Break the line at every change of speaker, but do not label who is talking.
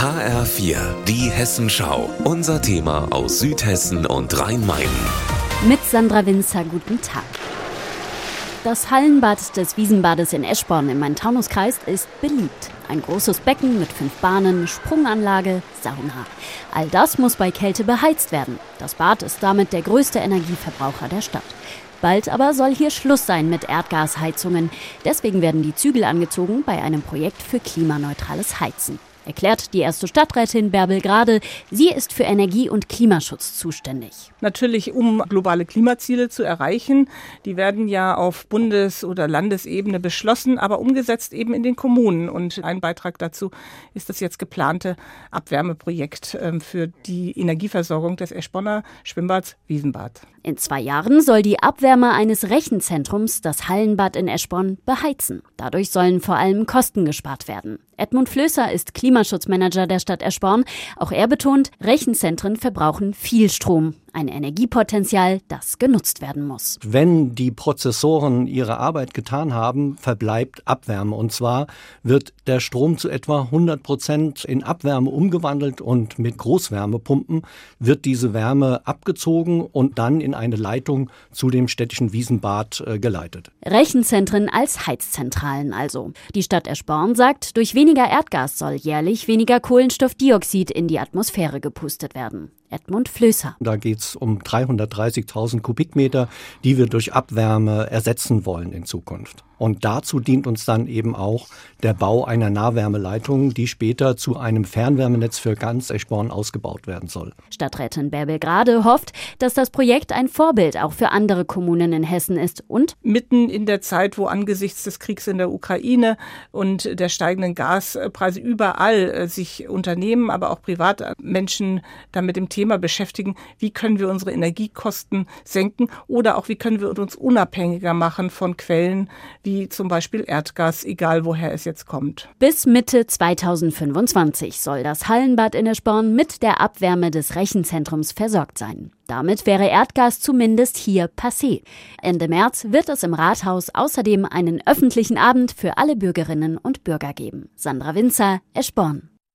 HR4, die Hessenschau. Unser Thema aus Südhessen und Rhein-Main.
Mit Sandra Winzer, guten Tag. Das Hallenbad des Wiesenbades in Eschborn im Main-Taunus-Kreis ist beliebt. Ein großes Becken mit fünf Bahnen, Sprunganlage, Sauna. All das muss bei Kälte beheizt werden. Das Bad ist damit der größte Energieverbraucher der Stadt. Bald aber soll hier Schluss sein mit Erdgasheizungen. Deswegen werden die Zügel angezogen bei einem Projekt für klimaneutrales Heizen erklärt die erste Stadträtin Bärbel Grade. Sie ist für Energie- und Klimaschutz zuständig.
Natürlich, um globale Klimaziele zu erreichen. Die werden ja auf Bundes- oder Landesebene beschlossen, aber umgesetzt eben in den Kommunen. Und ein Beitrag dazu ist das jetzt geplante Abwärmeprojekt ähm, für die Energieversorgung des Eschbonner Schwimmbads Wiesenbad.
In zwei Jahren soll die Abwärme eines Rechenzentrums das Hallenbad in Eschborn beheizen. Dadurch sollen vor allem Kosten gespart werden. Edmund Flößer ist Klimaschutzmanager der Stadt Eschborn. Auch er betont, Rechenzentren verbrauchen viel Strom ein Energiepotenzial, das genutzt werden muss.
Wenn die Prozessoren ihre Arbeit getan haben, verbleibt Abwärme. Und zwar wird der Strom zu etwa 100 Prozent in Abwärme umgewandelt und mit Großwärmepumpen wird diese Wärme abgezogen und dann in eine Leitung zu dem städtischen Wiesenbad äh, geleitet.
Rechenzentren als Heizzentralen also. Die Stadt Eschborn sagt, durch weniger Erdgas soll jährlich weniger Kohlenstoffdioxid in die Atmosphäre gepustet werden. Edmund Flößer.
Da geht es um 330.000 Kubikmeter, die wir durch Abwärme ersetzen wollen in Zukunft. Und dazu dient uns dann eben auch der Bau einer Nahwärmeleitung, die später zu einem Fernwärmenetz für ganz Eschborn ausgebaut werden soll.
Stadträtin Bärbel Grade hofft, dass das Projekt ein Vorbild auch für andere Kommunen in Hessen ist und
mitten in der Zeit, wo angesichts des Kriegs in der Ukraine und der steigenden Gaspreise überall äh, sich Unternehmen, aber auch Privatmenschen damit dem Thema beschäftigen, wie können wir unsere Energiekosten senken oder auch wie können wir uns unabhängiger machen von Quellen wie wie zum Beispiel Erdgas, egal woher es jetzt kommt.
Bis Mitte 2025 soll das Hallenbad in Eschborn mit der Abwärme des Rechenzentrums versorgt sein. Damit wäre Erdgas zumindest hier passé. Ende März wird es im Rathaus außerdem einen öffentlichen Abend für alle Bürgerinnen und Bürger geben. Sandra Winzer, Eschborn.